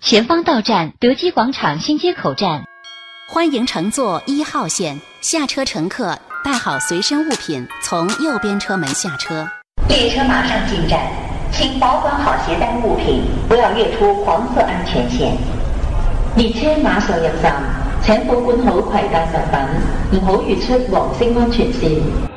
前方到站德基广场新街口站。欢迎乘坐一号线，下车乘客带好随身物品，从右边车门下车。列车马上进站，请保管好携带物品，不要越出黄色安全线。列車馬上入站，請保管好攜帶物品，唔好越出黃色安全線。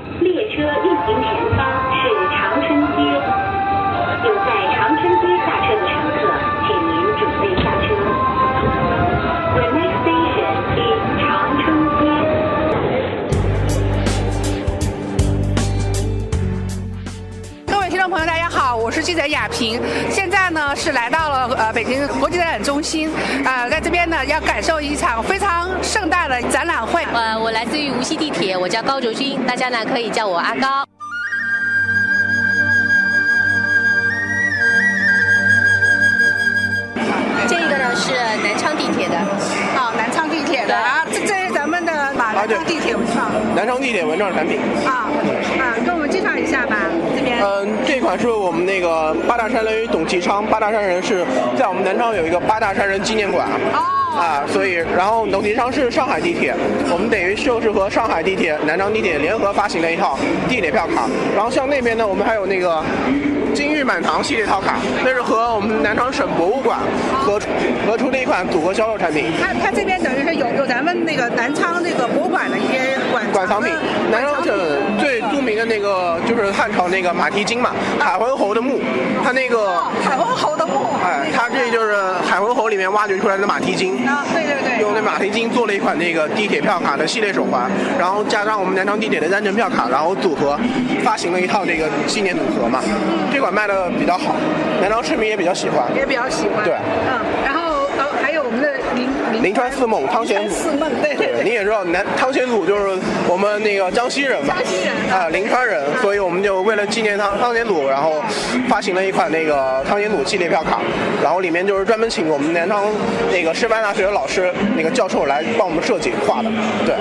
者雅平。现在呢是来到了呃北京国际展览中心，呃，在这边呢要感受一场非常盛大的展览会。呃，我来自于无锡地铁，我叫高卓君，大家呢可以叫我阿高。这个呢是南昌地铁的，啊，南昌地铁的啊，这这是咱们的马南昌地铁文创南昌地铁文创产品。啊啊，跟我们介绍一下吧，这边。嗯，这款是我们那个八大山人与董其昌，八大山人是在我们南昌有一个八大山人纪念馆。哦。啊，所以然后董其昌是上海地铁，我们等于就是和上海地铁、南昌地铁联合发行了一套地铁票卡。然后像那边呢，我们还有那个金玉满堂系列套卡，那是和我们南昌省博物馆合合出的一款组合销售产品。它它这边等于是有有咱们那个南昌那个博物馆的一些馆馆藏品，南昌省最著名的那个就是汉朝那个马蹄金嘛，海昏侯的墓，它那个海昏侯的墓，哎，它这就是海昏侯里面挖掘出来的马蹄金。啊，对对对，用那马蹄金做了一款那个地铁票卡的系列手环，然后加上我们南昌地铁的单程票卡，然后组合发行了一套这个纪念组合嘛。这款卖的比较好，南昌市民也比较喜欢。也比较喜欢。对，嗯，然后呃还有我们的临临川四梦汤显祖。四梦，对对。你也知道南汤显祖就是我们那个江西人嘛，江西人啊，临川人，所以我们就为了纪念汤汤显祖，然后发行了一款那个汤显祖系列票卡，然后里面就是专门请我们南昌那个师范大学的老师那个教授来帮我们设计画的，对。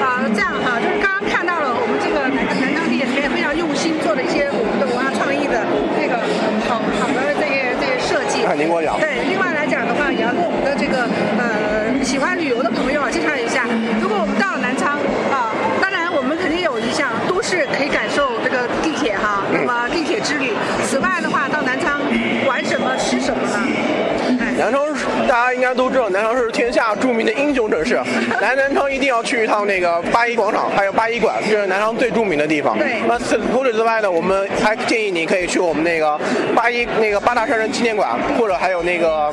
啊，这样哈，就是刚刚看到了我们这个南南昌地铁这边非常用心做的一些我们的文化创意的那个好好的这些这对，另外来讲的话，也要跟我们的这个呃喜欢旅游的朋友啊介绍一下，如果我们到了南昌啊，当然我们肯定有一项都市可以感受这个地铁哈，那么地铁之旅。此外的话，到南昌玩什么吃什么呢？南昌大家应该都知道，南昌是天下著名的英雄城市，来 南昌一定要去一趟那个八一广场，还有八一馆，这是南昌最著名的地方。对。那此除此之外呢，我们还建议你可以去我们那个八一那个八大山人纪念馆，或者还有那个。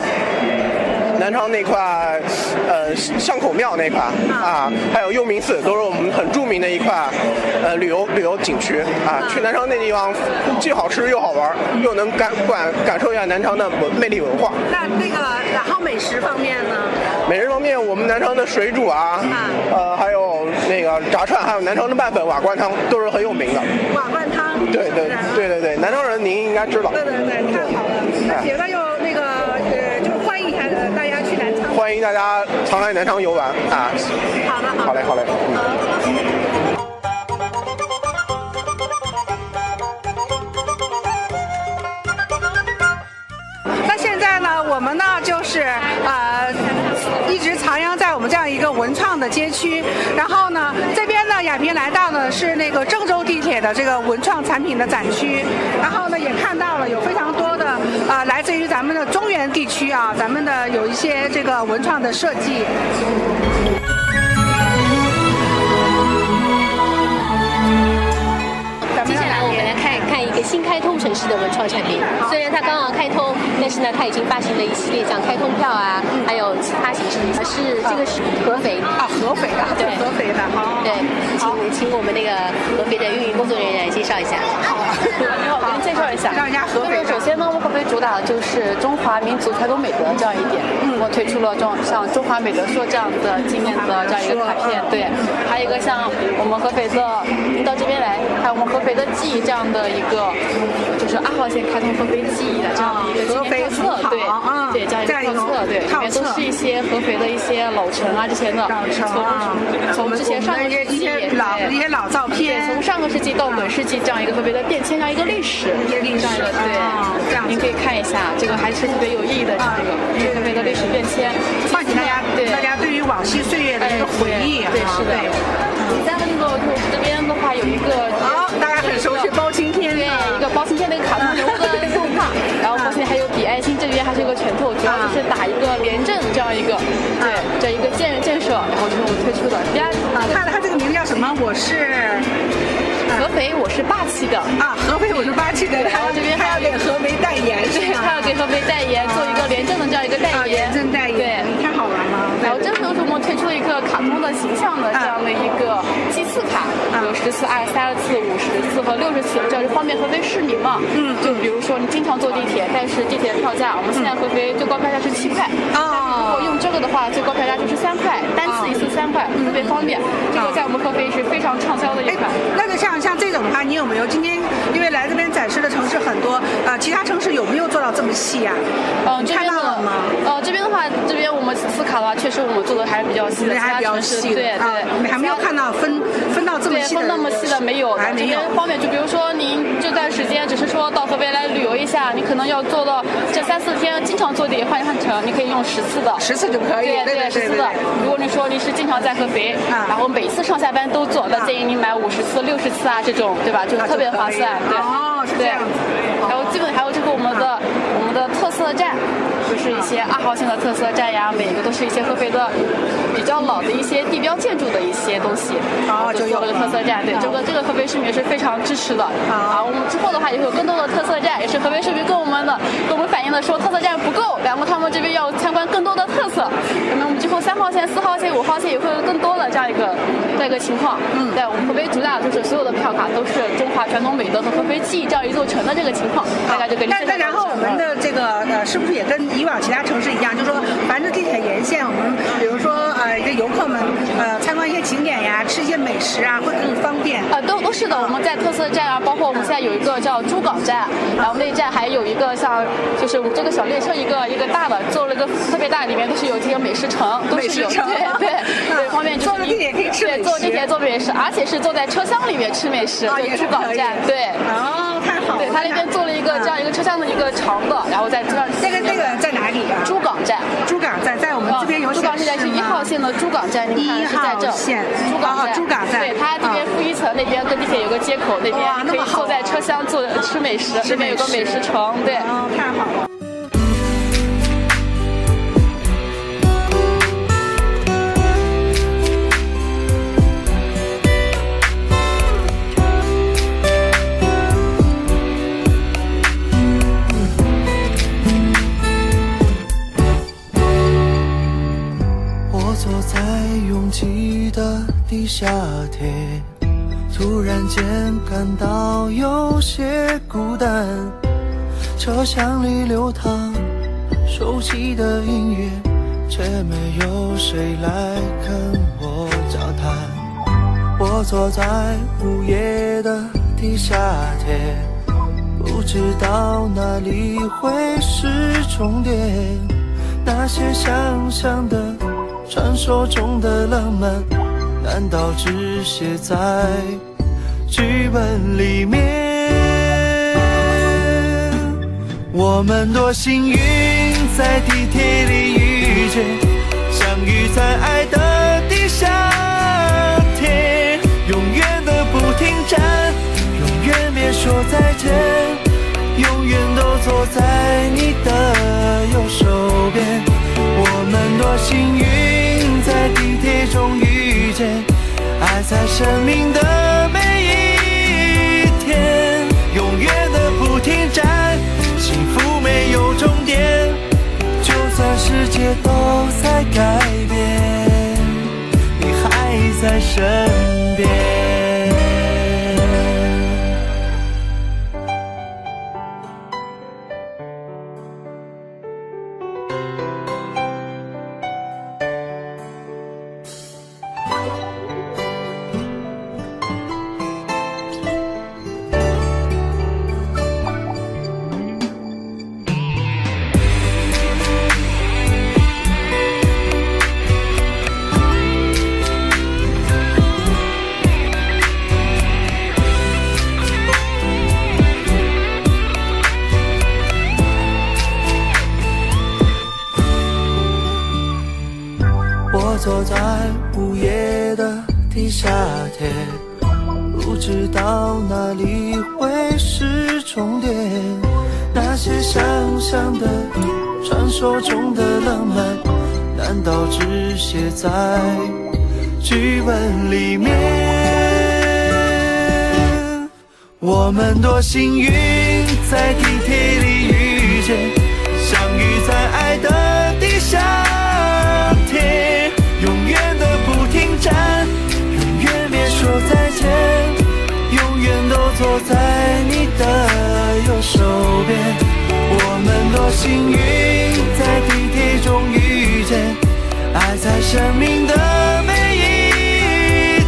南昌那块，呃，巷口庙那块啊，还有幽冥寺，都是我们很著名的一块，呃，旅游旅游景区啊。去南昌那地方，既好吃又好玩，又能感感感受一下南昌的文魅力文化。那那个，然后美食方面呢？美食方面，我们南昌的水煮啊，呃，还有那个炸串，还有南昌的拌粉、瓦罐汤，都是很有名的。瓦罐汤。对对对对对，南昌人您应该知道。对对对，太好了。那别的又那个呃，就是欢迎一下大家去南昌。欢迎大家常来南昌游玩啊！好的，好好嘞，好嘞。那现在呢，我们呢就是呃，一直徜徉在我们这样一个文创的街区。然后呢，这边呢，亚萍来到的是那个郑州地铁的这个文创产品的展区。然后呢，也看到了有非常多啊，来自于咱们的中原地区啊，咱们的有一些这个文创的设计。一个新开通城市的文创产品。虽然它刚刚开通，但是呢，它已经发行了一系列像开通票啊，还有其他形式的。是这个是合肥啊，合肥的，对，合肥的，好，对，请请我们那个合肥的运营工作人员来介绍一下。好，你好，我给您介绍一下。介绍一下合肥。首先呢，我们合肥主打的就是中华民族传统美德这样一点。嗯。我推出了这种像中华美德说这样的纪念的这样一个卡片，对。还有一个像我们合肥的，您到这边来，我们合肥的记忆这样的一个，就是二号线开通合肥记忆的这样的一个纪念册，对，对，这样一个册，对，里面都是一一些合肥的一些老城啊这些的，老城啊从从之前上个世纪一些一些老照对，片，从上个世纪到本世纪这样一个合肥的变迁，这样一个历史，历史这样一个啊这样您可以看一下，这个还是特别有意义的，这个啊合肥的历史变迁，唤起大家对大家对于往昔岁月的一个回忆啊，对，是的。第三个那个就这边的话有一个好，大家很熟悉包青天对，啊一个包青天的一个卡通人物的动画，然后包青天还有比爱心，这边还是一个拳头，主要就是打一个廉政这样一个，对，这一个建建设，然后就是我们推出的。第二，啊，他他这个名字叫什么？我是合肥我是霸气的，啊，合肥我是霸气的，然后这边还要给合肥代言，是对，吗他要给合肥代言，做一个廉政的这样一个代啊，言廉，政代言，对。太好玩了。然后这时候是我们推出了一个形象的这样的一个祭祀卡，有十次、二十三次、五十次和六十次，这样就方便合肥市民嘛。嗯，就比如说你经常坐地铁，但是地铁票价我们现在合肥最高票价是七块，如果用这个的话，最高票价就是三块，单次一次三块，特别方便。这个在我们合肥是非常畅销的一哎款。，那个像像这种的话，你有没有今天因为来这边展示的城市很多，呃，其他城市有没有做到这么细呀？嗯，这到了吗？呃，这边的话，这边我们思卡的话，确实我们做的还是比较细的，其他还比较城市细的对啊对，你还没有看到分分到这么，细的，分那么细的没有，这边。方便，就比如说您这段时间只是说到合肥来旅游一下，你可能要做到这三四天，经常坐地换一换乘，你可以用十次的。十次就可以，对对十次的。如果你说你是经常在合肥，啊然后每次上下班都坐，那建议你买五十次、六十次啊这种，对吧？就特别划算，对。哦是这样子然后基本还有就是我们的我们的特色站，就是一些二号线的特色站呀，每一个都是一些合肥的比较老的一些地标建筑的一些东西，哦就有做了个特色站，对，这个这个合肥市民是非常支持的。啊，我们之后的话也会有更多的特色站，也是合肥市民跟我们的跟我们反映的说特色站不够，然后他们这边要参观更多的特色。那么我们之后三号线、四号线、五号线也会有更多的这样一个这样一个情况。嗯，对，我们合肥主打就是所有的票卡都是中华传统美德和合肥记忆这样一座城的这个情况，大概就给你那那然后我们的这个呃，是不是也跟以往其他城市一样，就说，凡是地铁沿线，我们比如说呃，这游客们呃参观一些景点呀，吃一些美食啊，会更方便。呃，都都是的。我们在特色站啊，包括我们现在有一个叫珠港站，然后那一站还有一个像，就是我们这个小列车一个一个大的，做了一个特别大，里面都是有这些美食城，都是有对对对，方便就是坐地铁可以吃美对，食坐地铁做美食，而且是坐在车厢里面吃美食，啊就也是可以珠港站，对。哦，太好了。对，它那边做了一个这样一个车厢的一个长的，然后在这样。这个那个在哪里啊？珠港站。珠港站在我们这边有珠港现在是一号线的珠港站，你看一是在这号线珠港站，哦珠港站对，它这边啊负一层那边跟地铁有个接口，那边可以坐在车厢坐吃美食，吃那边有个美美食食城，对。哦，太好了。突然间感到有些孤单。车厢里流淌熟悉的音乐，却没有谁来跟我交谈。我坐在午夜的地下铁，不知道哪里会是终点。那些想象的、传说中的浪漫，难道只写在剧本里面？我们多幸运，在地铁里遇见，相遇在爱的地下铁，永远的不停站，永远别说再见，永远都坐在你的右手边。我们多幸运，在地铁中遇见，爱在生命的界都在改变，你还在身在午夜的地下铁，不知道哪里会是终点。那些想象的、传说中的浪漫，难道只写在剧本里面？我们多幸运，在地铁爱在生命的每一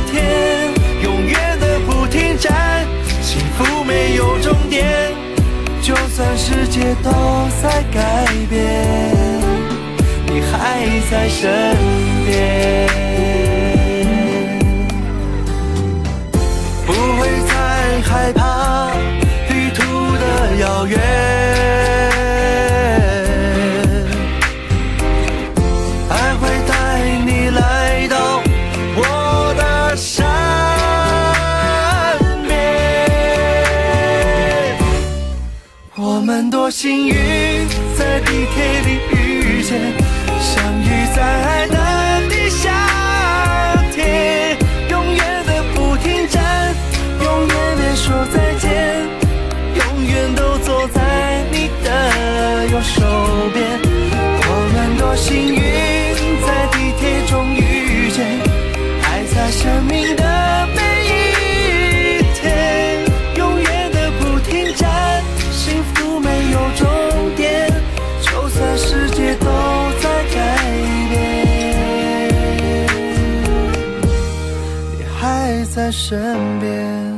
天，永远的不停站，幸福没有终点，就算世界都在改变，你还在身边，不会再害怕旅途的遥远。幸运，在地铁里遇见，相遇在爱的地下铁，永远的不停站，永远的说再见，永远都坐在你的右手。在身边。